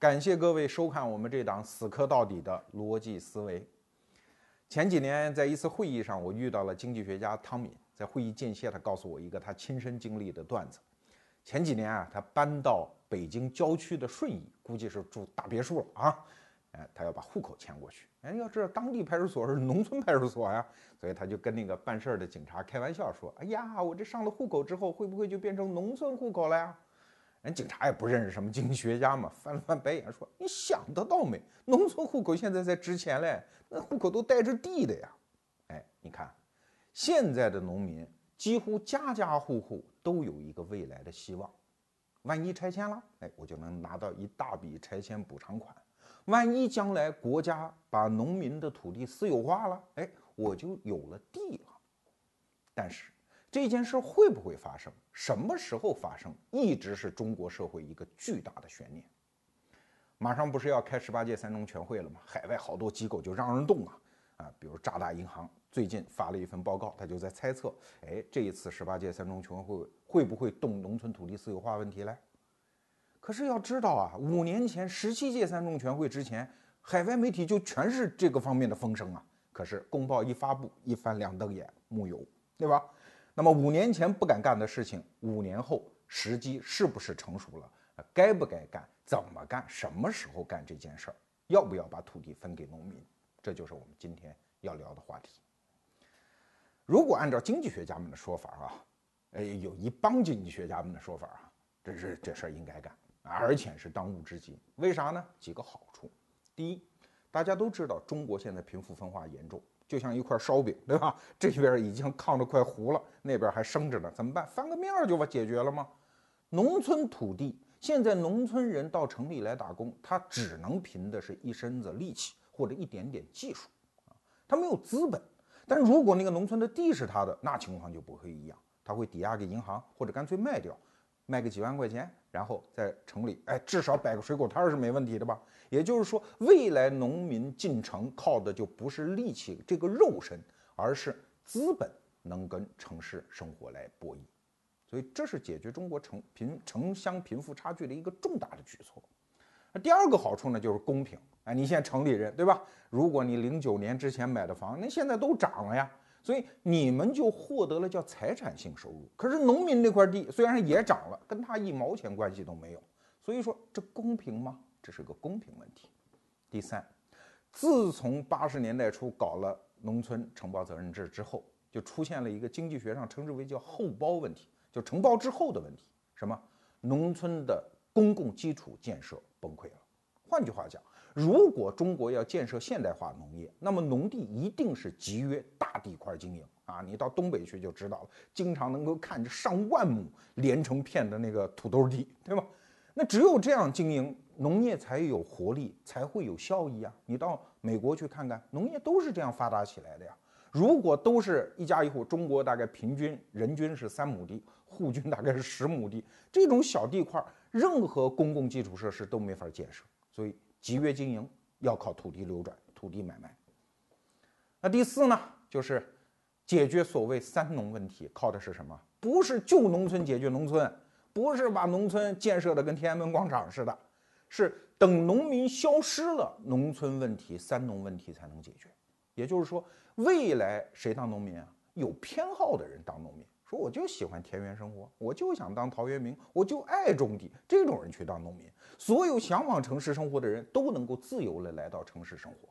感谢各位收看我们这档死磕到底的逻辑思维。前几年在一次会议上，我遇到了经济学家汤敏，在会议间歇，他告诉我一个他亲身经历的段子。前几年啊，他搬到北京郊区的顺义，估计是住大别墅了啊。哎，他要把户口迁过去。哎，要知道当地派出所是农村派出所呀，所以他就跟那个办事儿的警察开玩笑说：“哎呀，我这上了户口之后，会不会就变成农村户口了呀？”人警察也不认识什么经济学家嘛，翻了翻白眼说：“你想得到没？农村户口现在才值钱嘞，那户口都带着地的呀。”哎，你看，现在的农民几乎家家户户都有一个未来的希望，万一拆迁了，哎，我就能拿到一大笔拆迁补偿款。万一将来国家把农民的土地私有化了，哎，我就有了地了。但是这件事会不会发生？什么时候发生？一直是中国社会一个巨大的悬念。马上不是要开十八届三中全会了吗？海外好多机构就让人动啊啊，比如渣打银行最近发了一份报告，他就在猜测，哎，这一次十八届三中全会会不会动农村土地私有化问题嘞？可是要知道啊，五年前十七届三中全会之前，海外媒体就全是这个方面的风声啊。可是公报一发布，一翻两瞪眼，木有，对吧？那么五年前不敢干的事情，五年后时机是不是成熟了？该不该干？怎么干？什么时候干这件事儿？要不要把土地分给农民？这就是我们今天要聊的话题。如果按照经济学家们的说法啊，哎，有一帮经济学家们的说法啊，这是这事儿应该干。而且是当务之急，为啥呢？几个好处。第一，大家都知道中国现在贫富分化严重，就像一块烧饼，对吧？这边已经炕都快糊了，那边还生着呢，怎么办？翻个面就把解决了吗？农村土地，现在农村人到城里来打工，他只能凭的是一身子力气或者一点点技术啊，他没有资本。但如果那个农村的地是他的，那情况就不会一样，他会抵押给银行，或者干脆卖掉。卖个几万块钱，然后在城里，哎，至少摆个水果摊是没问题的吧？也就是说，未来农民进城靠的就不是力气这个肉身，而是资本能跟城市生活来博弈。所以，这是解决中国城贫城乡贫富差距的一个重大的举措。那第二个好处呢，就是公平。哎，你现在城里人对吧？如果你零九年之前买的房，那现在都涨了呀。所以你们就获得了叫财产性收入，可是农民那块地虽然也涨了，跟他一毛钱关系都没有。所以说这公平吗？这是个公平问题。第三，自从八十年代初搞了农村承包责任制之后，就出现了一个经济学上称之为叫后包问题，就承包之后的问题。什么？农村的公共基础建设崩溃了。换句话讲。如果中国要建设现代化农业，那么农地一定是集约大地块经营啊！你到东北去就知道了，经常能够看着上万亩连成片的那个土豆地，对吧？那只有这样经营农业才有活力，才会有效益啊！你到美国去看看，农业都是这样发达起来的呀。如果都是一家一户，中国大概平均人均是三亩地，户均大概是十亩地，这种小地块，任何公共基础设施都没法建设，所以。集约经营要靠土地流转、土地买卖。那第四呢，就是解决所谓“三农”问题，靠的是什么？不是旧农村、解决农村，不是把农村建设的跟天安门广场似的，是等农民消失了，农村问题、三农问题才能解决。也就是说，未来谁当农民啊？有偏好的人当农民。说我就喜欢田园生活，我就想当陶渊明，我就爱种地。这种人去当农民，所有向往城市生活的人都能够自由的来到城市生活。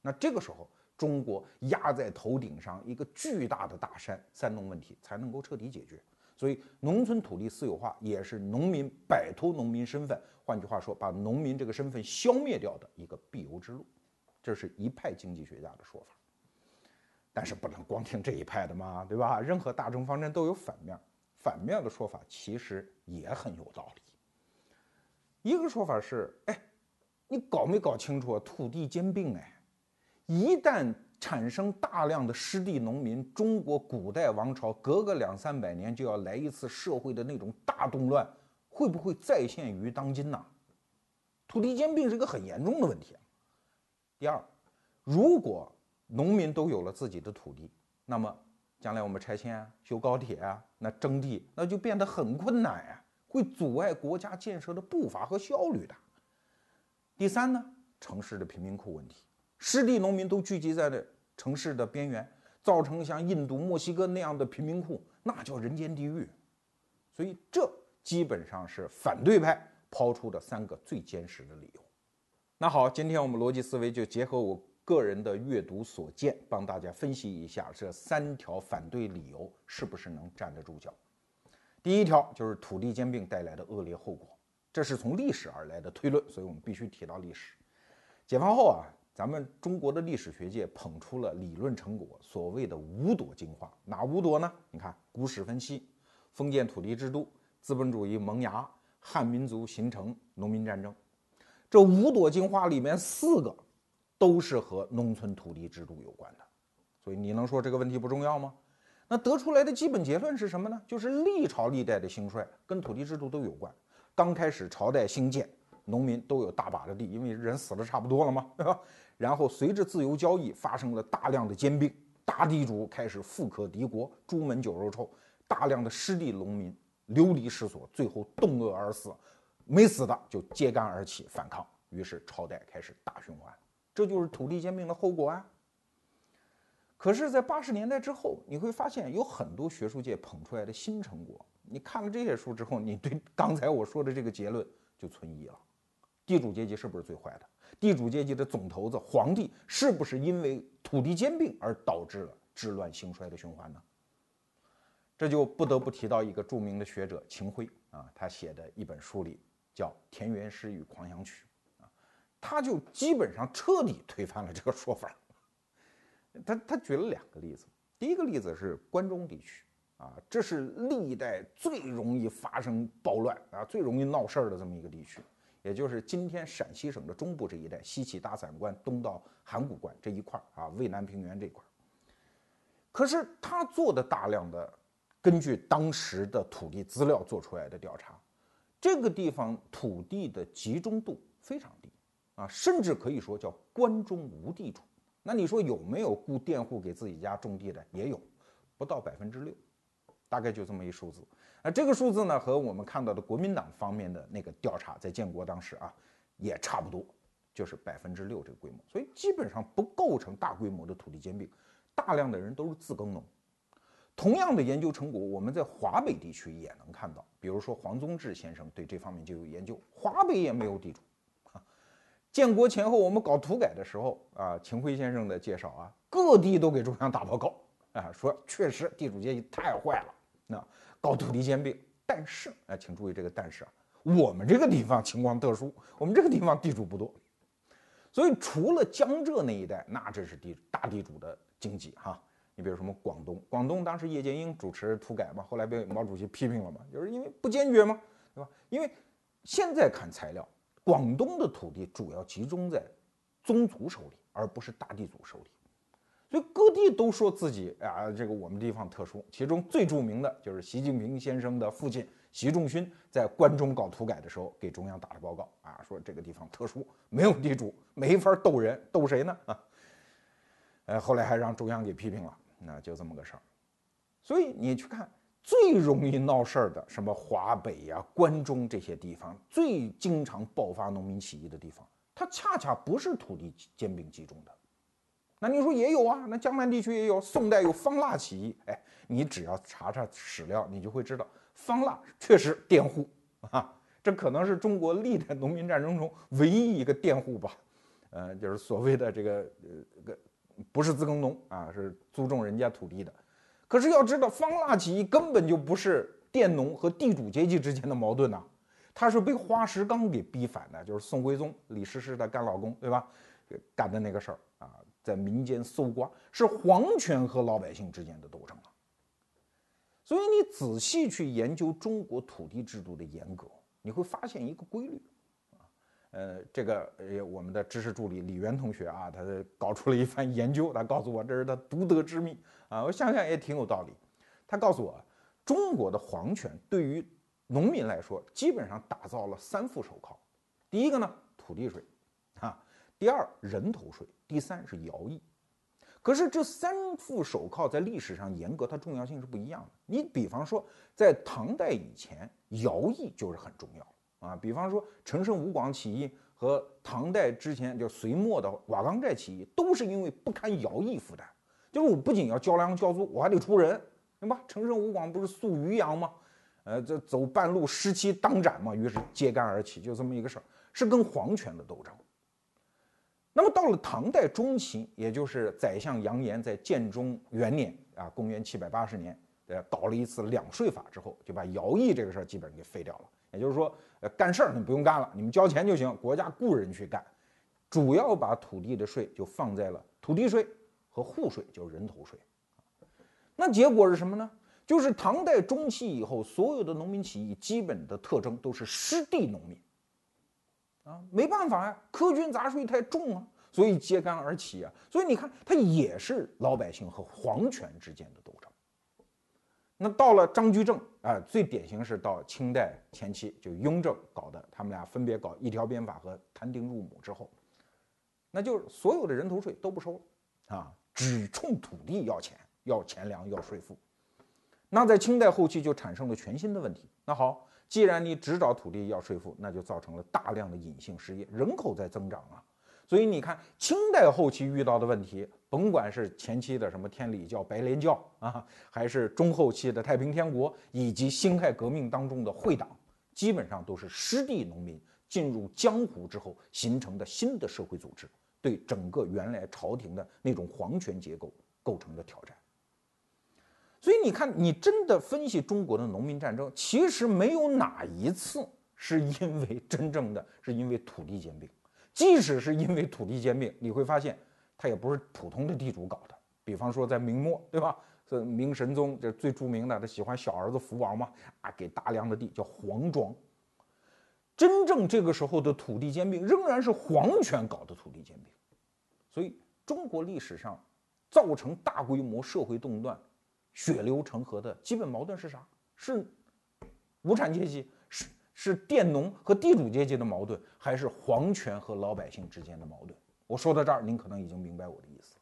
那这个时候，中国压在头顶上一个巨大的大山——三农问题才能够彻底解决。所以，农村土地私有化也是农民摆脱农民身份，换句话说，把农民这个身份消灭掉的一个必由之路。这是一派经济学家的说法。但是不能光听这一派的嘛，对吧？任何大政方针都有反面，反面的说法其实也很有道理。一个说法是，哎，你搞没搞清楚土地兼并？哎，一旦产生大量的失地农民，中国古代王朝隔个两三百年就要来一次社会的那种大动乱，会不会再现于当今呢？土地兼并是一个很严重的问题。第二，如果农民都有了自己的土地，那么将来我们拆迁啊、修高铁啊，那征地那就变得很困难呀，会阻碍国家建设的步伐和效率的。第三呢，城市的贫民窟问题，失地农民都聚集在了城市的边缘，造成像印度、墨西哥那样的贫民窟，那叫人间地狱。所以这基本上是反对派抛出的三个最坚实的理由。那好，今天我们逻辑思维就结合我个人的阅读所见，帮大家分析一下这三条反对理由是不是能站得住脚。第一条就是土地兼并带来的恶劣后果，这是从历史而来的推论，所以我们必须提到历史。解放后啊，咱们中国的历史学界捧出了理论成果，所谓的五朵金花，哪五朵呢？你看，古史分析。封建土地制度、资本主义萌芽、汉民族形成、农民战争，这五朵金花里面四个都是和农村土地制度有关的，所以你能说这个问题不重要吗？那得出来的基本结论是什么呢？就是历朝历代的兴衰跟土地制度都有关。刚开始朝代兴建，农民都有大把的地，因为人死的差不多了嘛，对吧？然后随着自由交易发生了大量的兼并，大地主开始富可敌国，朱门酒肉臭。大量的失地农民流离失所，最后冻饿而死，没死的就揭竿而起反抗，于是朝代开始大循环，这就是土地兼并的后果啊。可是，在八十年代之后，你会发现有很多学术界捧出来的新成果，你看了这些书之后，你对 刚才我说的这个结论就存疑了：地主阶级是不是最坏的？地主阶级的总头子皇帝是不是因为土地兼并而导致了治乱兴衰的循环呢？这就不得不提到一个著名的学者秦晖啊，他写的一本书里叫《田园诗与狂想曲》，他就基本上彻底推翻了这个说法。他他举了两个例子，第一个例子是关中地区啊，这是历代最容易发生暴乱啊、最容易闹事儿的这么一个地区，也就是今天陕西省的中部这一带，西起大散关，东到函谷关这一块儿啊，渭南平原这块儿。可是他做的大量的。根据当时的土地资料做出来的调查，这个地方土地的集中度非常低啊，甚至可以说叫关中无地主。那你说有没有雇佃户给自己家种地的？也有，不到百分之六，大概就这么一数字。那这个数字呢，和我们看到的国民党方面的那个调查，在建国当时啊，也差不多，就是百分之六这个规模。所以基本上不构成大规模的土地兼并，大量的人都是自耕农。同样的研究成果，我们在华北地区也能看到。比如说黄宗智先生对这方面就有研究，华北也没有地主。建国前后，我们搞土改的时候啊，秦晖先生的介绍啊，各地都给中央打报告啊，说确实地主阶级太坏了，那搞土地兼并。但是啊，请注意这个但是啊，我们这个地方情况特殊，我们这个地方地主不多，所以除了江浙那一带，那这是地大地主的经济哈。你比如什么广东，广东当时叶剑英主持土改嘛，后来被毛主席批评了嘛，就是因为不坚决嘛，对吧？因为现在看材料，广东的土地主要集中在宗族手里，而不是大地主手里，所以各地都说自己啊，这个我们地方特殊。其中最著名的就是习近平先生的父亲习仲勋在关中搞土改的时候给中央打了报告啊，说这个地方特殊，没有地主，没法斗人，斗谁呢？啊，呃，后来还让中央给批评了。那就这么个事儿，所以你去看最容易闹事儿的，什么华北呀、关中这些地方，最经常爆发农民起义的地方，它恰恰不是土地兼并集中的。那你说也有啊？那江南地区也有，宋代有方腊起义。哎，你只要查查史料，你就会知道，方腊确实佃户啊，这可能是中国历代农民战争中唯一一个佃户吧。呃，就是所谓的这个呃个。不是自耕农啊，是租种人家土地的。可是要知道，方腊起义根本就不是佃农和地主阶级之间的矛盾呐，他是被花石纲给逼反的，就是宋徽宗李师师的干老公，对吧？干的那个事儿啊，在民间搜刮，是皇权和老百姓之间的斗争了。所以你仔细去研究中国土地制度的严格，你会发现一个规律啊。呃，这个呃，我们的知识助理李源同学啊，他搞出了一番研究，他告诉我这是他独得之秘啊。我想想也挺有道理。他告诉我，中国的皇权对于农民来说，基本上打造了三副手铐。第一个呢，土地税啊；第二，人头税；第三是徭役。可是这三副手铐在历史上严格，它重要性是不一样的。你比方说，在唐代以前，徭役就是很重要。啊，比方说陈胜吴广起义和唐代之前就隋末的瓦岗寨起义，都是因为不堪徭役负担，就是我不仅要交粮交租，我还得出人，对吧？陈胜吴广不是宿渔阳吗？呃，这走半路失期当斩嘛，于是揭竿而起，就这么一个事儿，是跟皇权的斗争。那么到了唐代中期，也就是宰相杨炎在建中元年啊，公元七百八十年，呃，搞了一次两税法之后，就把徭役这个事儿基本上给废掉了。也就是说，呃，干事儿你不用干了，你们交钱就行，国家雇人去干，主要把土地的税就放在了土地税和户税，就是人头税。那结果是什么呢？就是唐代中期以后，所有的农民起义基本的特征都是失地农民，啊，没办法呀，苛捐杂税太重啊，所以揭竿而起啊。所以你看，它也是老百姓和皇权之间的斗争。那到了张居正啊，最典型是到清代前期，就雍正搞的，他们俩分别搞一条鞭法和摊丁入亩之后，那就是所有的人头税都不收了啊，只冲土地要钱，要钱粮，要税赋。那在清代后期就产生了全新的问题。那好，既然你只找土地要税赋，那就造成了大量的隐性失业，人口在增长啊。所以你看，清代后期遇到的问题，甭管是前期的什么天理教、白莲教啊，还是中后期的太平天国以及辛亥革命当中的会党，基本上都是失地农民进入江湖之后形成的新的社会组织，对整个原来朝廷的那种皇权结构构成了挑战。所以你看，你真的分析中国的农民战争，其实没有哪一次是因为真正的是因为土地兼并。即使是因为土地兼并，你会发现它也不是普通的地主搞的。比方说在明末，对吧？这明神宗这最著名的，他喜欢小儿子福王嘛，啊，给大量的地叫皇庄。真正这个时候的土地兼并，仍然是皇权搞的土地兼并。所以中国历史上造成大规模社会动乱。血流成河的基本矛盾是啥？是无产阶级，是是佃农和地主阶级的矛盾，还是皇权和老百姓之间的矛盾？我说到这儿，您可能已经明白我的意思。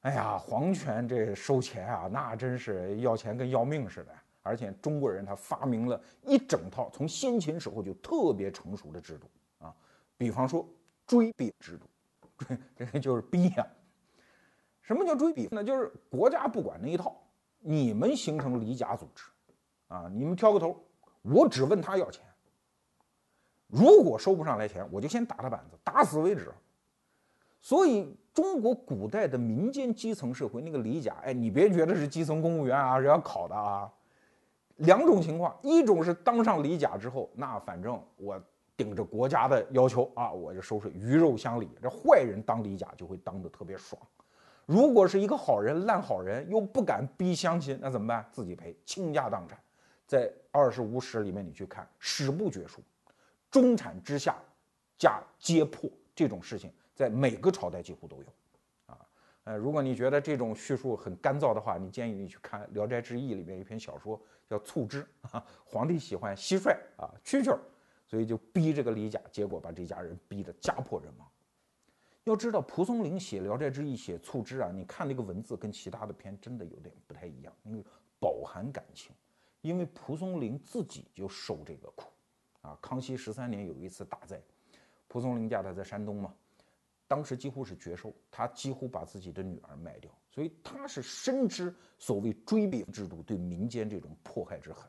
哎呀，皇权这收钱啊，那真是要钱跟要命似的。而且中国人他发明了一整套从先秦时候就特别成熟的制度啊，比方说追贬制度，这个就是逼呀。什么叫追比？那就是国家不管那一套，你们形成离甲组织，啊，你们挑个头，我只问他要钱。如果收不上来钱，我就先打他板子，打死为止。所以中国古代的民间基层社会那个离甲，哎，你别觉得是基层公务员啊，是要考的啊。两种情况，一种是当上李甲之后，那反正我顶着国家的要求啊，我就收税，鱼肉乡里。这坏人当离甲就会当得特别爽。如果是一个好人，烂好人又不敢逼乡亲，那怎么办？自己赔，倾家荡产。在《二十五史》里面，你去看，史不绝书，中产之下加揭破这种事情，在每个朝代几乎都有。啊，呃，如果你觉得这种叙述很干燥的话，你建议你去看《聊斋志异》里面一篇小说叫《促织》，啊皇帝喜欢蟋蟀啊，蛐蛐儿，所以就逼这个李甲，结果把这家人逼得家破人亡。要知道，蒲松龄写《聊斋志异》写《促织》啊，你看那个文字跟其他的篇真的有点不太一样，因为饱含感情。因为蒲松龄自己就受这个苦啊。康熙十三年有一次大灾，蒲松龄家他在山东嘛，当时几乎是绝收，他几乎把自己的女儿卖掉，所以他是深知所谓追贬制度对民间这种迫害之狠。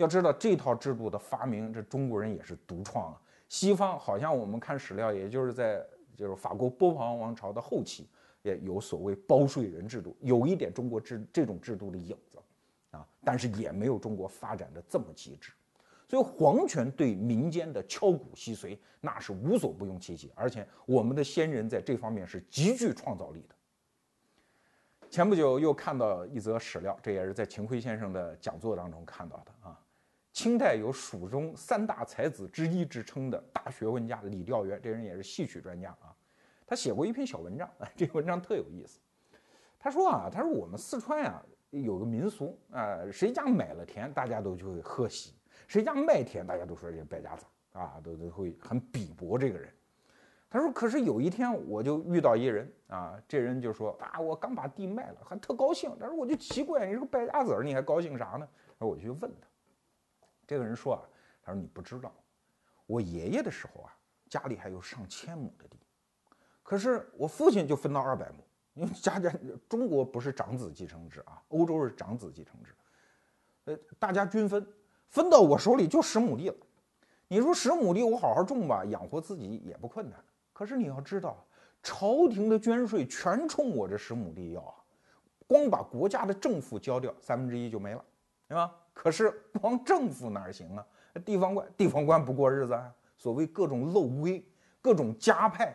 要知道这套制度的发明，这中国人也是独创啊。西方好像我们看史料，也就是在。就是法国波旁王朝的后期，也有所谓包税人制度，有一点中国制这种制度的影子，啊，但是也没有中国发展的这么极致。所以皇权对民间的敲骨吸髓，那是无所不用其极，而且我们的先人在这方面是极具创造力的。前不久又看到一则史料，这也是在秦晖先生的讲座当中看到的啊。清代有蜀中三大才子之一之称的大学问家李调元，这人也是戏曲专家啊。他写过一篇小文章，这文章特有意思。他说啊，他说我们四川啊有个民俗啊，谁家买了田，大家都就会贺喜；谁家卖田，大家都说这败家子啊，都都会很鄙薄这个人。他说，可是有一天我就遇到一人啊，这人就说啊，我刚把地卖了，还特高兴。他说我就奇怪，你是个败家子，你还高兴啥呢？然后我就问他。这个人说啊，他说你不知道，我爷爷的时候啊，家里还有上千亩的地，可是我父亲就分到二百亩，因为家家中国不是长子继承制啊，欧洲是长子继承制，呃，大家均分，分到我手里就十亩地了。你说十亩地我好好种吧，养活自己也不困难。可是你要知道，朝廷的捐税全冲我这十亩地要啊，光把国家的政府交掉三分之一就没了，对吧？可是光政府哪行啊？地方官，地方官不过日子啊。所谓各种漏规，各种加派，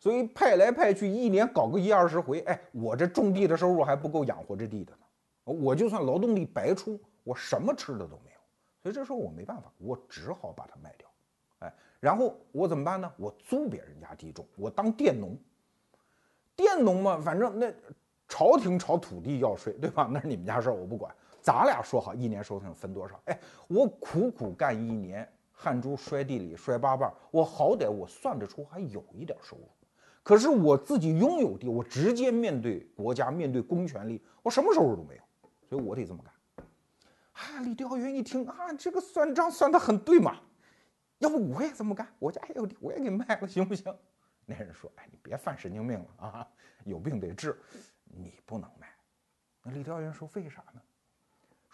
所以派来派去，一年搞个一二十回。哎，我这种地的收入还不够养活这地的呢。我就算劳动力白出，我什么吃的都没有。所以这时候我没办法，我只好把它卖掉。哎，然后我怎么办呢？我租别人家地种，我当佃农。佃农嘛，反正那朝廷朝土地要税，对吧？那是你们家事儿，我不管。咱俩说好，一年收成分多少？哎，我苦苦干一年。汗珠摔地里摔八瓣，我好歹我算得出还有一点收入，可是我自己拥有地，我直接面对国家，面对公权力，我什么收入都没有，所以我得这么干。啊，李调元一听啊，这个算账算得很对嘛，要不我也这么干，我家也有地，我也给卖了，行不行？那人说，哎，你别犯神经病了啊，有病得治，你不能卖。那李调元说，为啥呢？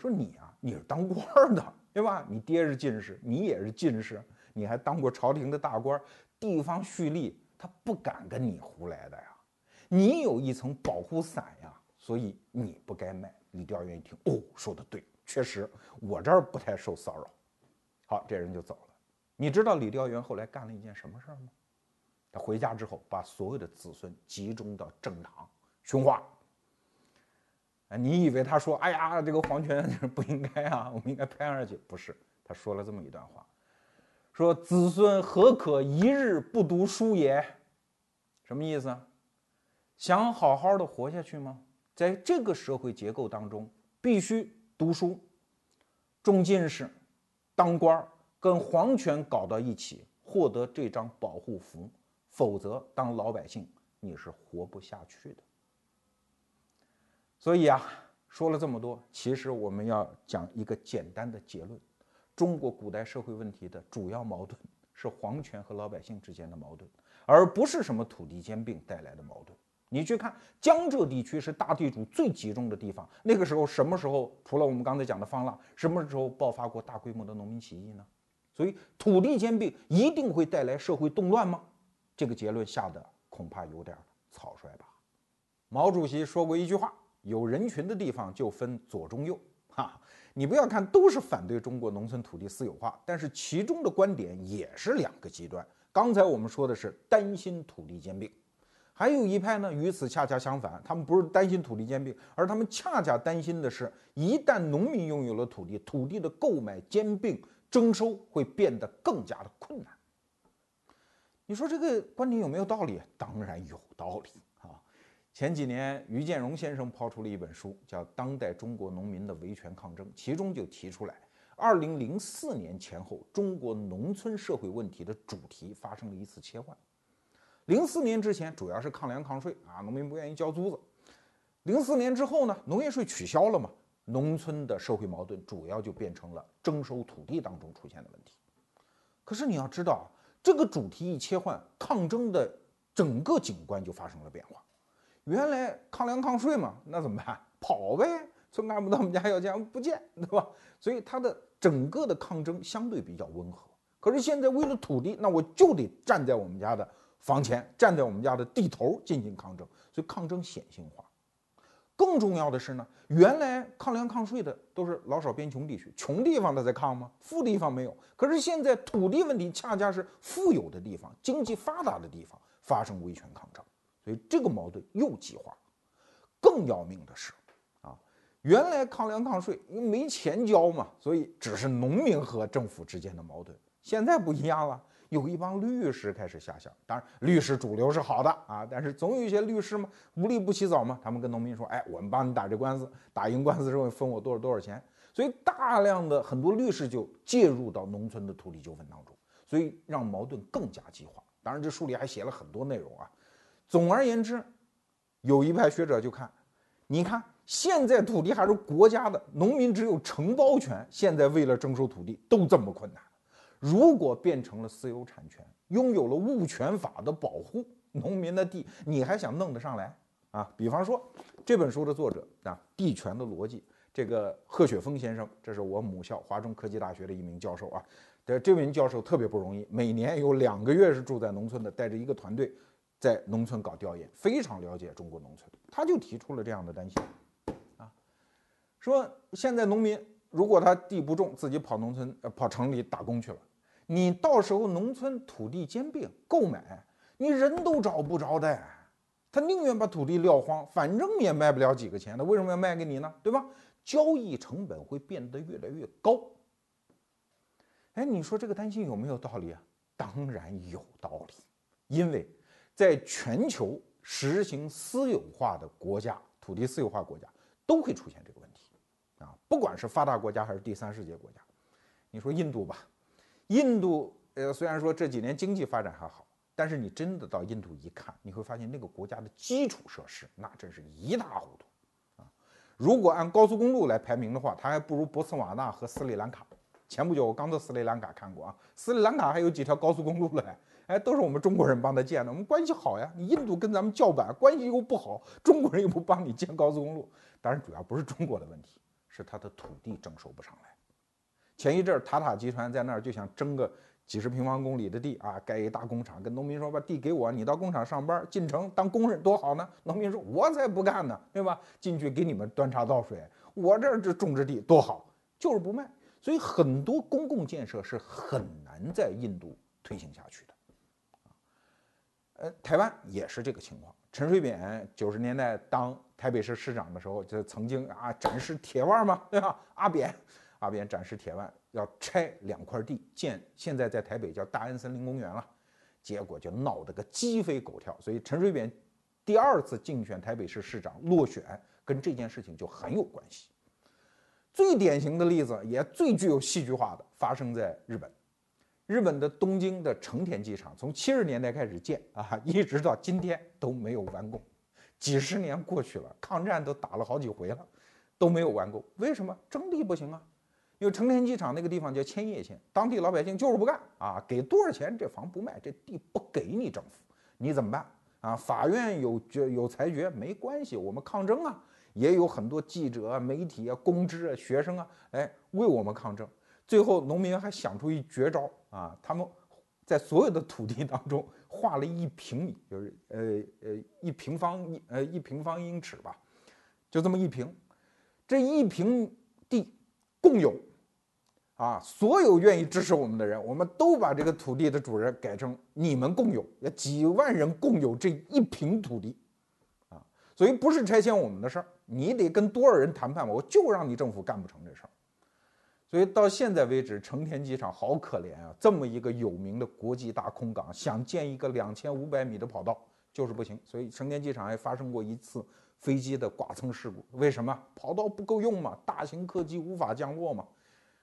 说你啊，你是当官的。对吧？你爹是进士，你也是进士，你还当过朝廷的大官，地方蓄力，他不敢跟你胡来的呀。你有一层保护伞呀，所以你不该卖。李调元一听，哦，说的对，确实我这儿不太受骚扰。好，这人就走了。你知道李调元后来干了一件什么事儿吗？他回家之后，把所有的子孙集中到政堂训话。你以为他说：“哎呀，这个皇权不应该啊，我们应该拍上去。”不是，他说了这么一段话，说：“子孙何可一日不读书也？”什么意思？想好好的活下去吗？在这个社会结构当中，必须读书、中进士、当官儿，跟皇权搞到一起，获得这张保护符，否则当老百姓你是活不下去的。所以啊，说了这么多，其实我们要讲一个简单的结论：中国古代社会问题的主要矛盾是皇权和老百姓之间的矛盾，而不是什么土地兼并带来的矛盾。你去看江浙地区是大地主最集中的地方，那个时候什么时候除了我们刚才讲的方腊，什么时候爆发过大规模的农民起义呢？所以土地兼并一定会带来社会动乱吗？这个结论下的恐怕有点草率吧。毛主席说过一句话。有人群的地方就分左中右，哈，你不要看都是反对中国农村土地私有化，但是其中的观点也是两个极端。刚才我们说的是担心土地兼并，还有一派呢与此恰恰相反，他们不是担心土地兼并，而他们恰恰担心的是，一旦农民拥有了土地，土地的购买、兼并、征收会变得更加的困难。你说这个观点有没有道理？当然有道理。前几年，于建荣先生抛出了一本书，叫《当代中国农民的维权抗争》，其中就提出来，二零零四年前后，中国农村社会问题的主题发生了一次切换。零四年之前，主要是抗粮抗税啊，农民不愿意交租子。零四年之后呢，农业税取消了嘛，农村的社会矛盾主要就变成了征收土地当中出现的问题。可是你要知道，这个主题一切换，抗争的整个景观就发生了变化。原来抗粮抗税嘛，那怎么办？跑呗！村干部到我们家要钱，不见，对吧？所以他的整个的抗争相对比较温和。可是现在为了土地，那我就得站在我们家的房前，站在我们家的地头进行抗争，所以抗争显性化。更重要的是呢，原来抗粮抗税的都是老少边穷地区，穷地方的在抗吗？富地方没有。可是现在土地问题恰恰是富有的地方、经济发达的地方发生维权抗争。所以这个矛盾又激化，更要命的是，啊，原来抗粮抗税因为没钱交嘛，所以只是农民和政府之间的矛盾。现在不一样了，有一帮律师开始下乡。当然，律师主流是好的啊，但是总有一些律师嘛，无利不起早嘛，他们跟农民说：“哎，我们帮你打这官司，打赢官司之后分我多少多少钱。”所以大量的很多律师就介入到农村的土地纠纷当中，所以让矛盾更加激化。当然，这书里还写了很多内容啊。总而言之，有一派学者就看，你看现在土地还是国家的，农民只有承包权。现在为了征收土地都这么困难，如果变成了私有产权，拥有了物权法的保护，农民的地你还想弄得上来啊？比方说这本书的作者啊，《地权的逻辑》，这个贺雪峰先生，这是我母校华中科技大学的一名教授啊。这这名教授特别不容易，每年有两个月是住在农村的，带着一个团队在农村搞调研，非常了解中国农村。他就提出了这样的担心啊，说现在农民如果他地不种，自己跑农村呃跑城里打工去了。你到时候农村土地兼并购买，你人都找不着的，他宁愿把土地撂荒，反正也卖不了几个钱，他为什么要卖给你呢？对吧？交易成本会变得越来越高。哎，你说这个担心有没有道理啊？当然有道理，因为在全球实行私有化的国家，土地私有化国家都会出现这个问题啊，不管是发达国家还是第三世界国家。你说印度吧。印度，呃，虽然说这几年经济发展还好，但是你真的到印度一看，你会发现那个国家的基础设施那真是一塌糊涂啊！如果按高速公路来排名的话，它还不如博茨瓦纳和斯里兰卡。前不久我刚到斯里兰卡看过啊，斯里兰卡还有几条高速公路嘞，哎，都是我们中国人帮他建的，我们关系好呀。你印度跟咱们叫板，关系又不好，中国人又不帮你建高速公路，当然主要不是中国的问题，是他的土地征收不上来。前一阵儿，塔塔集团在那儿就想征个几十平方公里的地啊，盖一大工厂，跟农民说把地给我，你到工厂上班，进城当工人多好呢。农民说，我才不干呢，对吧？进去给你们端茶倒水，我这儿这种植地多好，就是不卖。所以很多公共建设是很难在印度推行下去。呃，台湾也是这个情况。陈水扁九十年代当台北市市长的时候，就曾经啊展示铁腕嘛，对吧？阿扁。阿扁展示铁腕，要拆两块地建，现在在台北叫大安森林公园了，结果就闹得个鸡飞狗跳。所以陈水扁第二次竞选台北市市长落选，跟这件事情就很有关系。最典型的例子，也最具有戏剧化的，发生在日本。日本的东京的成田机场，从七十年代开始建啊，一直到今天都没有完工。几十年过去了，抗战都打了好几回了，都没有完工。为什么？征地不行啊。因为成田机场那个地方叫千叶县，当地老百姓就是不干啊，给多少钱这房不卖，这地不给你政府，你怎么办啊？法院有决有裁决没关系，我们抗争啊，也有很多记者、媒体啊、公知啊、学生啊，哎，为我们抗争。最后农民还想出一绝招啊，他们在所有的土地当中划了一平米，就是呃呃一平方一呃一平方英尺吧，就这么一平，这一平地共有。啊，所有愿意支持我们的人，我们都把这个土地的主人改成你们共有，要几万人共有这一平土地，啊，所以不是拆迁我们的事儿，你得跟多少人谈判吧，我就让你政府干不成这事儿。所以到现在为止，成田机场好可怜啊，这么一个有名的国际大空港，想建一个两千五百米的跑道就是不行。所以成田机场还发生过一次飞机的剐蹭事故，为什么？跑道不够用嘛，大型客机无法降落嘛。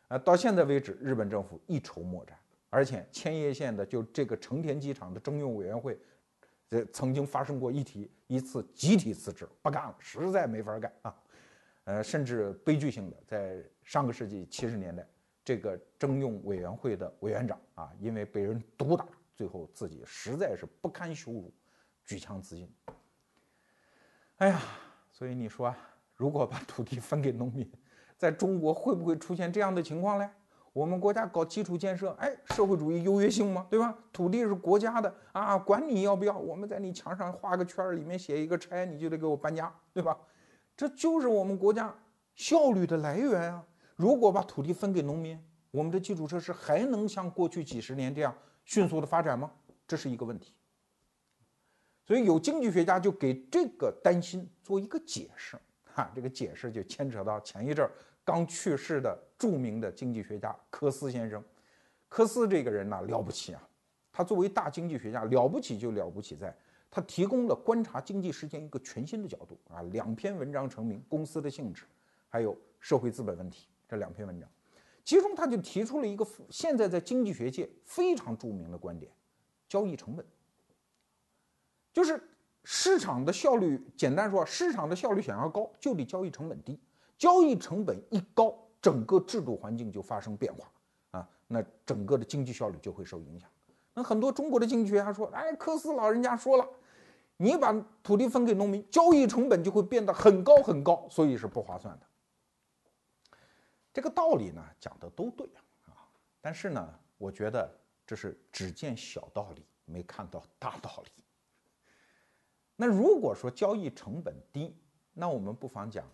啊，到现在为止，日本政府一筹莫展，而且千叶县的就这个成田机场的征用委员会，这曾经发生过一提一次集体辞职，不干了，实在没法干啊。呃，甚至悲剧性的，在上个世纪七十年代，这个征用委员会的委员长啊，因为被人毒打，最后自己实在是不堪羞辱，举枪自尽。哎呀，所以你说，如果把土地分给农民？在中国会不会出现这样的情况嘞？我们国家搞基础建设，哎，社会主义优越性吗？对吧？土地是国家的啊，管你要不要，我们在你墙上画个圈儿，里面写一个拆，你就得给我搬家，对吧？这就是我们国家效率的来源啊！如果把土地分给农民，我们的基础设施还能像过去几十年这样迅速的发展吗？这是一个问题。所以有经济学家就给这个担心做一个解释，哈，这个解释就牵扯到前一阵儿。刚去世的著名的经济学家科斯先生，科斯这个人呢了不起啊！他作为大经济学家了不起就了不起在，他提供了观察经济事件一个全新的角度啊。两篇文章成名，《公司的性质》还有《社会资本问题》这两篇文章，其中他就提出了一个现在在经济学界非常著名的观点：交易成本，就是市场的效率。简单说，市场的效率想要高，就得交易成本低。交易成本一高，整个制度环境就发生变化啊！那整个的经济效率就会受影响。那很多中国的经济学家说，哎，科斯老人家说了，你把土地分给农民，交易成本就会变得很高很高，所以是不划算的。这个道理呢讲的都对啊，但是呢，我觉得这是只见小道理，没看到大道理。那如果说交易成本低，那我们不妨讲，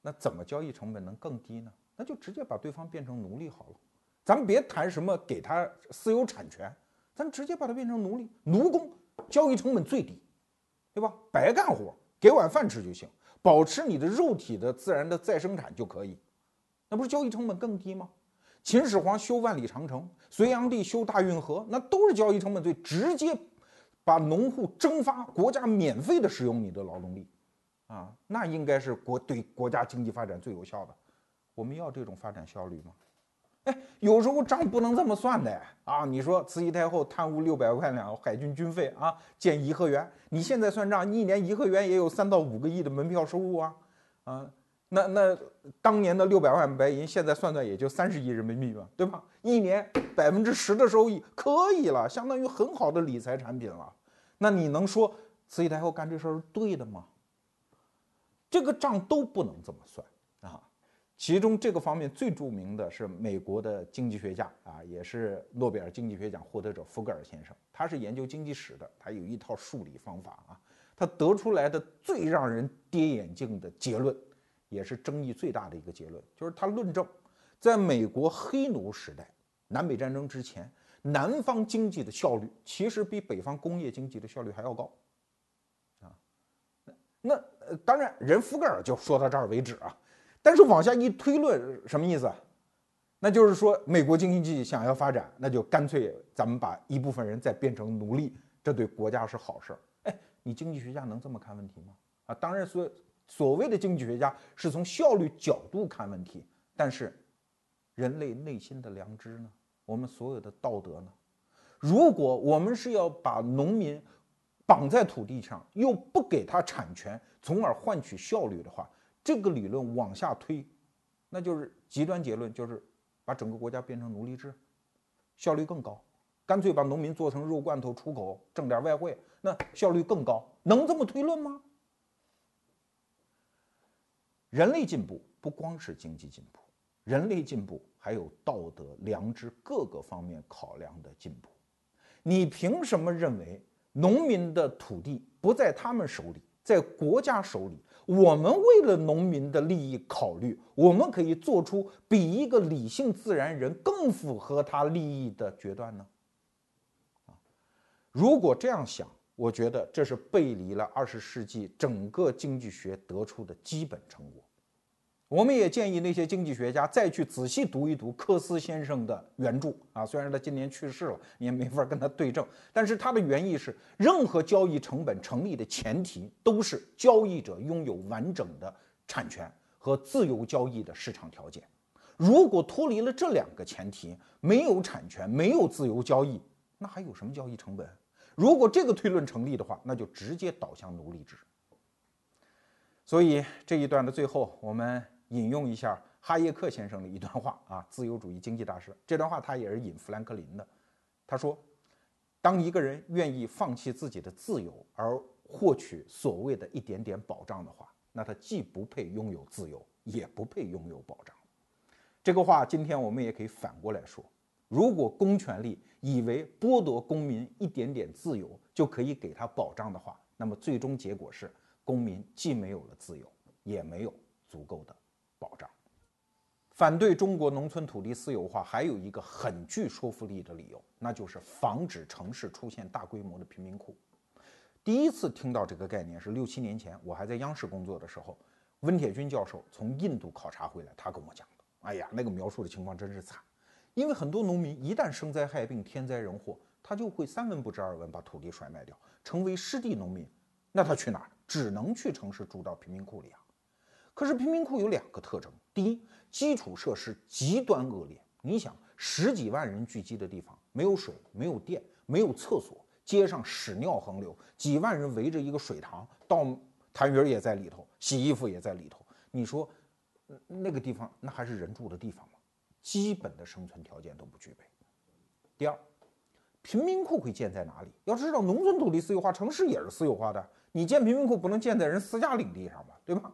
那怎么交易成本能更低呢？那就直接把对方变成奴隶好了。咱们别谈什么给他私有产权，咱直接把它变成奴隶、奴工，交易成本最低，对吧？白干活，给碗饭吃就行，保持你的肉体的自然的再生产就可以，那不是交易成本更低吗？秦始皇修万里长城，隋炀帝修大运河，那都是交易成本最直接。把农户征发，国家免费的使用你的劳动力，啊，那应该是国对国家经济发展最有效的。我们要这种发展效率吗？哎，有时候账不能这么算的啊！你说慈禧太后贪污六百万两海军军费啊，建颐和园，你现在算账，一年颐和园也有三到五个亿的门票收入啊，啊，那那当年的六百万白银，现在算算也就三十亿人民币吧，对吧？一年百分之十的收益可以了，相当于很好的理财产品了。那你能说慈禧太后干这事儿是对的吗？这个账都不能这么算啊！其中这个方面最著名的是美国的经济学家啊，也是诺贝尔经济学奖获得者福格尔先生，他是研究经济史的，他有一套数理方法啊，他得出来的最让人跌眼镜的结论，也是争议最大的一个结论，就是他论证，在美国黑奴时代，南北战争之前。南方经济的效率其实比北方工业经济的效率还要高，啊，那那当然人福格尔就说到这儿为止啊，但是往下一推论什么意思？那就是说美国经济想要发展，那就干脆咱们把一部分人再变成奴隶，这对国家是好事儿。哎，你经济学家能这么看问题吗？啊，当然所所谓的经济学家是从效率角度看问题，但是人类内心的良知呢？我们所有的道德呢？如果我们是要把农民绑在土地上，又不给他产权，从而换取效率的话，这个理论往下推，那就是极端结论，就是把整个国家变成奴隶制，效率更高，干脆把农民做成肉罐头出口，挣点外汇，那效率更高，能这么推论吗？人类进步不光是经济进步，人类进步。还有道德、良知各个方面考量的进步，你凭什么认为农民的土地不在他们手里，在国家手里？我们为了农民的利益考虑，我们可以做出比一个理性自然人更符合他利益的决断呢？啊，如果这样想，我觉得这是背离了二十世纪整个经济学得出的基本成果。我们也建议那些经济学家再去仔细读一读科斯先生的原著啊，虽然他今年去世了，你也没法跟他对证，但是他的原意是，任何交易成本成立的前提都是交易者拥有完整的产权和自由交易的市场条件。如果脱离了这两个前提，没有产权，没有自由交易，那还有什么交易成本？如果这个推论成立的话，那就直接导向奴隶制。所以这一段的最后，我们。引用一下哈耶克先生的一段话啊，自由主义经济大师。这段话他也是引富兰克林的。他说：“当一个人愿意放弃自己的自由而获取所谓的一点点保障的话，那他既不配拥有自由，也不配拥有保障。”这个话今天我们也可以反过来说：如果公权力以为剥夺公民一点点自由就可以给他保障的话，那么最终结果是公民既没有了自由，也没有足够的。保障，反对中国农村土地私有化还有一个很具说服力的理由，那就是防止城市出现大规模的贫民窟。第一次听到这个概念是六七年前，我还在央视工作的时候，温铁军教授从印度考察回来，他跟我讲的。哎呀，那个描述的情况真是惨，因为很多农民一旦生灾害病、天灾人祸，他就会三文不值二文把土地甩卖掉，成为失地农民。那他去哪儿？只能去城市住到贫民窟里啊。可是贫民窟有两个特征：第一，基础设施极端恶劣。你想，十几万人聚集的地方，没有水，没有电，没有厕所，街上屎尿横流，几万人围着一个水塘，倒痰盂也在里头，洗衣服也在里头。你说，那个地方那还是人住的地方吗？基本的生存条件都不具备。第二，贫民窟会建在哪里？要知道，农村土地私有化，城市也是私有化的。你建贫民窟不能建在人私家领地上吧？对吧？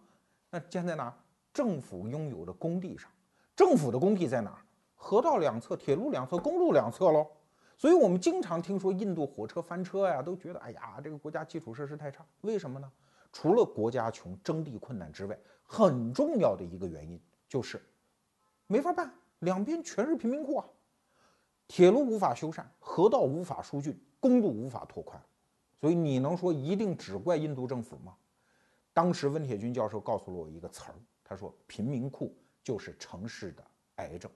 那建在哪？政府拥有的工地上。政府的工地在哪儿？河道两侧、铁路两侧、公路两侧喽。所以我们经常听说印度火车翻车呀，都觉得哎呀，这个国家基础设施太差。为什么呢？除了国家穷、征地困难之外，很重要的一个原因就是没法办，两边全是贫民窟啊。铁路无法修缮，河道无法疏浚，公路无法拓宽。所以你能说一定只怪印度政府吗？当时温铁军教授告诉了我一个词儿，他说贫民窟就是城市的癌症。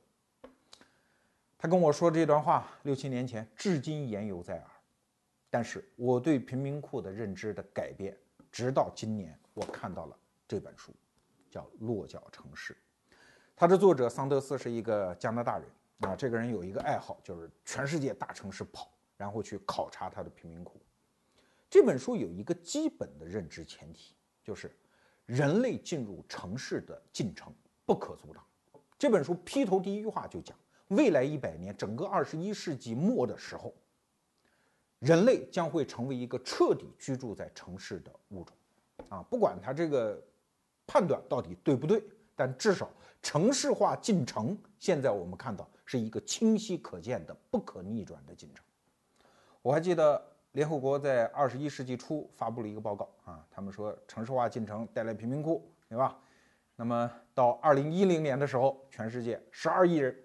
他跟我说这段话六七年前，至今言犹在耳。但是我对贫民窟的认知的改变，直到今年我看到了这本书，叫《落脚城市》。它的作者桑德斯是一个加拿大人啊，这个人有一个爱好，就是全世界大城市跑，然后去考察他的贫民窟。这本书有一个基本的认知前提，就是人类进入城市的进程不可阻挡。这本书劈头第一句话就讲，未来一百年，整个二十一世纪末的时候，人类将会成为一个彻底居住在城市的物种。啊，不管他这个判断到底对不对，但至少城市化进程现在我们看到是一个清晰可见的、不可逆转的进程。我还记得。联合国在二十一世纪初发布了一个报告啊，他们说城市化进程带来贫民窟，对吧？那么到二零一零年的时候，全世界十二亿人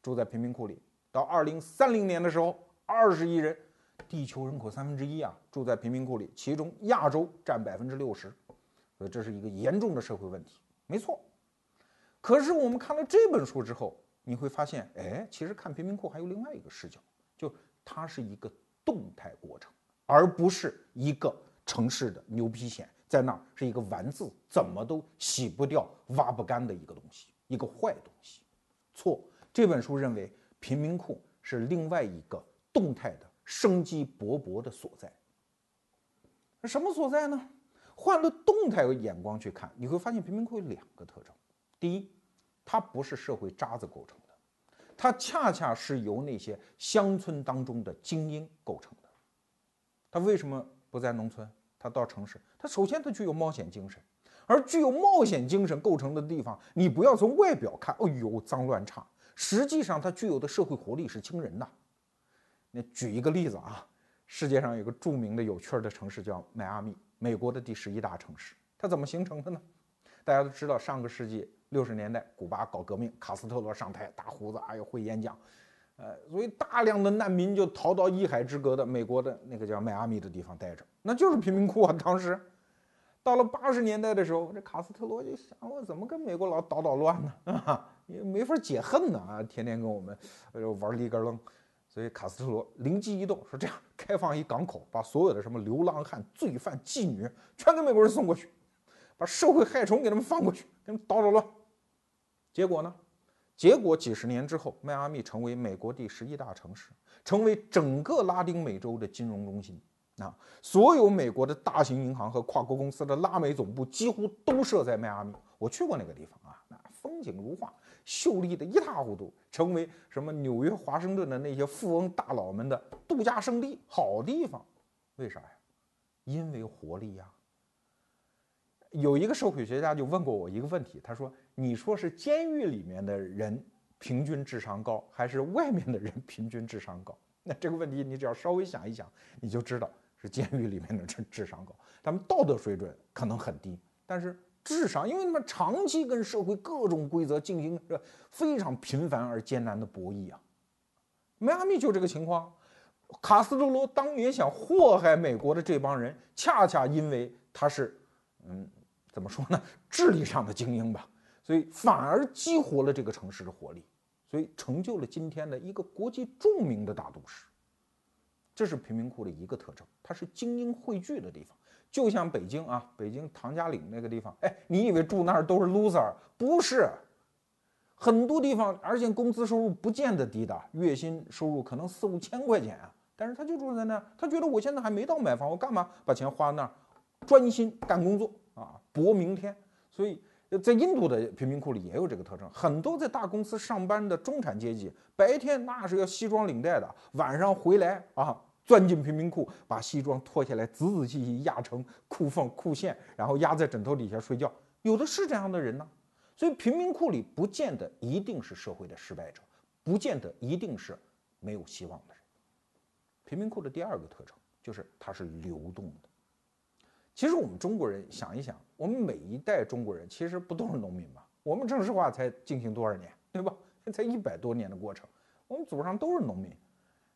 住在贫民窟里；到二零三零年的时候，二十亿人，地球人口三分之一啊住在贫民窟里，其中亚洲占百分之六十，所以这是一个严重的社会问题，没错。可是我们看了这本书之后，你会发现，哎，其实看贫民窟还有另外一个视角，就它是一个。动态过程，而不是一个城市的牛皮癣在那儿是一个顽渍，怎么都洗不掉、挖不干的一个东西，一个坏东西。错，这本书认为贫民窟是另外一个动态的、生机勃勃的所在。那什么所在呢？换了动态的眼光去看，你会发现贫民窟有两个特征：第一，它不是社会渣子构成。它恰恰是由那些乡村当中的精英构成的。他为什么不在农村？他到城市。他首先他具有冒险精神，而具有冒险精神构成的地方，你不要从外表看，哎呦脏乱差，实际上它具有的社会活力是惊人的。那举一个例子啊，世界上有个著名的有趣的城市叫迈阿密，美国的第十一大城市，它怎么形成的呢？大家都知道，上个世纪。六十年代，古巴搞革命，卡斯特罗上台，大胡子，哎呦会演讲，呃，所以大量的难民就逃到一海之隔的美国的那个叫迈阿密的地方待着，那就是贫民窟啊。当时到了八十年代的时候，这卡斯特罗就想，我怎么跟美国佬捣捣乱呢？啊，也没法解恨呢啊，天天跟我们玩里根楞，所以卡斯特罗灵机一动，说这样开放一港口，把所有的什么流浪汉、罪犯、妓女全给美国人送过去，把社会害虫给他们放过去，给他们捣捣乱。结果呢？结果几十年之后，迈阿密成为美国第十一大城市，成为整个拉丁美洲的金融中心。啊，所有美国的大型银行和跨国公司的拉美总部几乎都设在迈阿密。我去过那个地方啊，那风景如画，秀丽的一塌糊涂，成为什么纽约、华盛顿的那些富翁大佬们的度假胜地，好地方。为啥呀？因为活力呀。有一个社会学家就问过我一个问题，他说。你说是监狱里面的人平均智商高，还是外面的人平均智商高？那这个问题你只要稍微想一想，你就知道是监狱里面的人智商高，他们道德水准可能很低，但是智商，因为他们长期跟社会各种规则进行着非常频繁而艰难的博弈啊。迈阿密就这个情况，卡斯特罗当年想祸害美国的这帮人，恰恰因为他是，嗯，怎么说呢，智力上的精英吧。所以反而激活了这个城市的活力，所以成就了今天的一个国际著名的大都市。这是贫民窟的一个特征，它是精英汇聚的地方。就像北京啊，北京唐家岭那个地方，哎，你以为住那儿都是 loser？不是，很多地方，而且工资收入不见得低的，月薪收入可能四五千块钱啊，但是他就住在那儿，他觉得我现在还没到买房，我干嘛把钱花那儿，专心干工作啊，搏明天。所以。在印度的贫民窟里也有这个特征，很多在大公司上班的中产阶级，白天那是要西装领带的，晚上回来啊，钻进贫民窟，把西装脱下来，仔仔细细压成裤缝裤线，然后压在枕头底下睡觉。有的是这样的人呢，所以贫民窟里不见得一定是社会的失败者，不见得一定是没有希望的人。贫民窟的第二个特征就是它是流动的。其实我们中国人想一想，我们每一代中国人其实不都是农民吗？我们城市化才进行多少年，对吧？才一百多年的过程，我们祖上都是农民。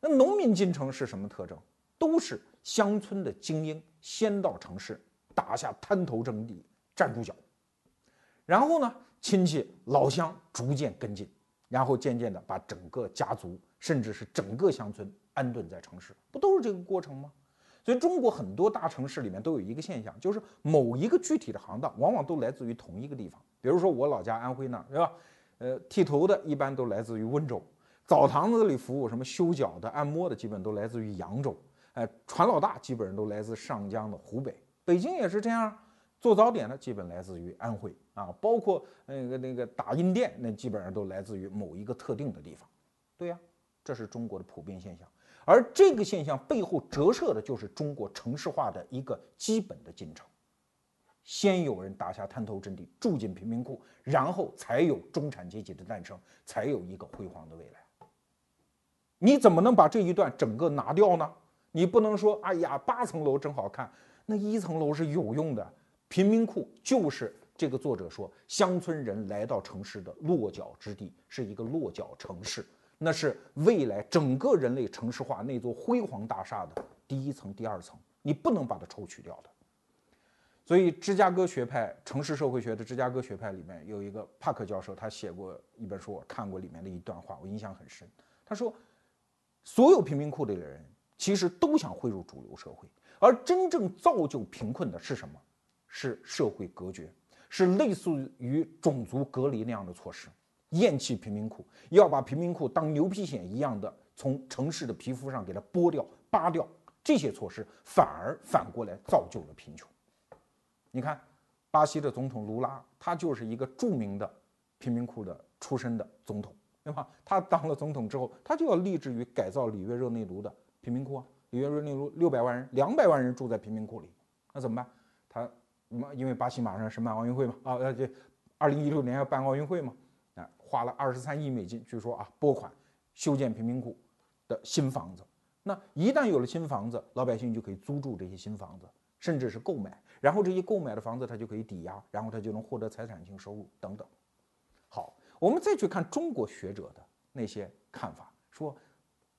那农民进城是什么特征？都是乡村的精英先到城市，打下滩头阵地，站住脚。然后呢，亲戚老乡逐渐跟进，然后渐渐的把整个家族，甚至是整个乡村安顿在城市，不都是这个过程吗？所以，中国很多大城市里面都有一个现象，就是某一个具体的行当，往往都来自于同一个地方。比如说我老家安徽那儿，是吧？呃，剃头的一般都来自于温州，澡堂子里服务什么修脚的、按摩的，基本都来自于扬州。哎，船老大基本上都来自上江的湖北。北京也是这样，做早点的基本来自于安徽啊，包括那个那个打印店，那基本上都来自于某一个特定的地方。对呀，这是中国的普遍现象。而这个现象背后折射的就是中国城市化的一个基本的进程：先有人打下滩头阵地，住进贫民窟，然后才有中产阶级的诞生，才有一个辉煌的未来。你怎么能把这一段整个拿掉呢？你不能说，哎呀，八层楼真好看，那一层楼是有用的。贫民窟就是这个作者说，乡村人来到城市的落脚之地，是一个落脚城市。那是未来整个人类城市化那座辉煌大厦的第一层、第二层，你不能把它抽取掉的。所以，芝加哥学派城市社会学的芝加哥学派里面有一个帕克教授，他写过一本书，我看过里面的一段话，我印象很深。他说，所有贫民窟里的人其实都想汇入主流社会，而真正造就贫困的是什么？是社会隔绝，是类似于种族隔离那样的措施。厌弃贫民窟，要把贫民窟当牛皮癣一样的从城市的皮肤上给它剥掉、扒掉，这些措施反而反过来造就了贫穷。你看，巴西的总统卢拉，他就是一个著名的贫民窟的出身的总统，对吧？他当了总统之后，他就要立志于改造里约热内卢的贫民窟啊。里约热内卢六百万人，两百万人住在贫民窟里，那怎么办？他因为巴西马上申办奥运会嘛，啊，这二零一六年要办奥运会嘛。花了二十三亿美金，据说啊，拨款修建贫民窟的新房子。那一旦有了新房子，老百姓就可以租住这些新房子，甚至是购买。然后这些购买的房子，他就可以抵押，然后他就能获得财产性收入等等。好，我们再去看中国学者的那些看法，说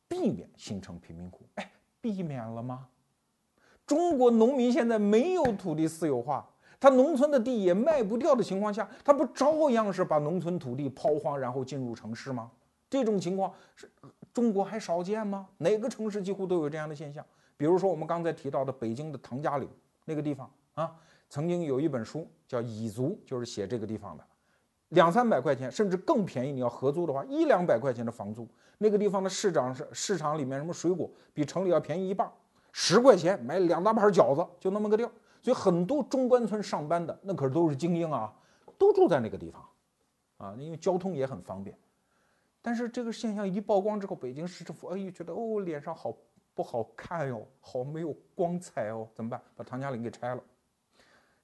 避免形成贫民窟，哎，避免了吗？中国农民现在没有土地私有化。他农村的地也卖不掉的情况下，他不照样是把农村土地抛荒，然后进入城市吗？这种情况是中国还少见吗？哪个城市几乎都有这样的现象？比如说我们刚才提到的北京的唐家岭那个地方啊，曾经有一本书叫《蚁族》，就是写这个地方的，两三百块钱，甚至更便宜。你要合租的话，一两百块钱的房租。那个地方的市长是市场里面什么水果比城里要便宜一半，十块钱买两大盘饺子，就那么个地儿。所以很多中关村上班的那可是都是精英啊，都住在那个地方，啊，因为交通也很方便。但是这个现象一曝光之后，北京市政府哎呦，觉得哦，脸上好不好看哟，好没有光彩哦，怎么办？把唐家岭给拆了。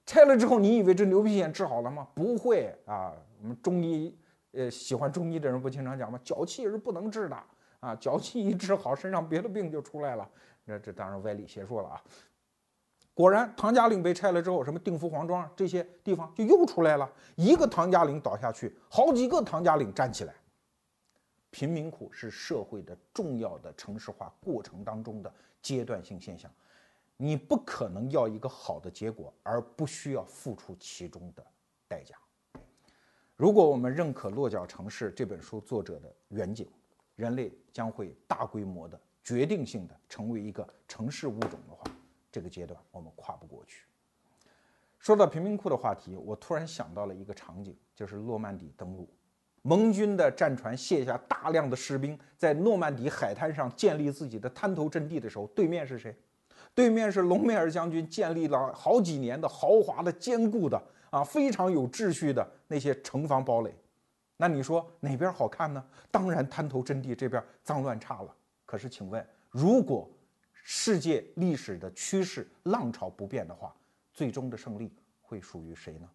拆了之后，你以为这牛皮癣治好了吗？不会啊。我们中医，呃，喜欢中医的人不经常讲吗？脚气是不能治的啊，脚气一治好，身上别的病就出来了。那这当然歪理邪说了啊。果然，唐家岭被拆了之后，什么定福黄庄这些地方就又出来了。一个唐家岭倒下去，好几个唐家岭站起来。贫民窟是社会的重要的城市化过程当中的阶段性现象，你不可能要一个好的结果而不需要付出其中的代价。如果我们认可《落脚城市》这本书作者的远景，人类将会大规模的、决定性的成为一个城市物种的话。这个阶段我们跨不过去。说到贫民窟的话题，我突然想到了一个场景，就是诺曼底登陆，盟军的战船卸下大量的士兵，在诺曼底海滩上建立自己的滩头阵地的时候，对面是谁？对面是隆美尔将军建立了好几年的豪华的、坚固的啊，非常有秩序的那些城防堡垒。那你说哪边好看呢？当然滩头阵地这边脏乱差了。可是，请问，如果世界历史的趋势浪潮不变的话，最终的胜利会属于谁呢？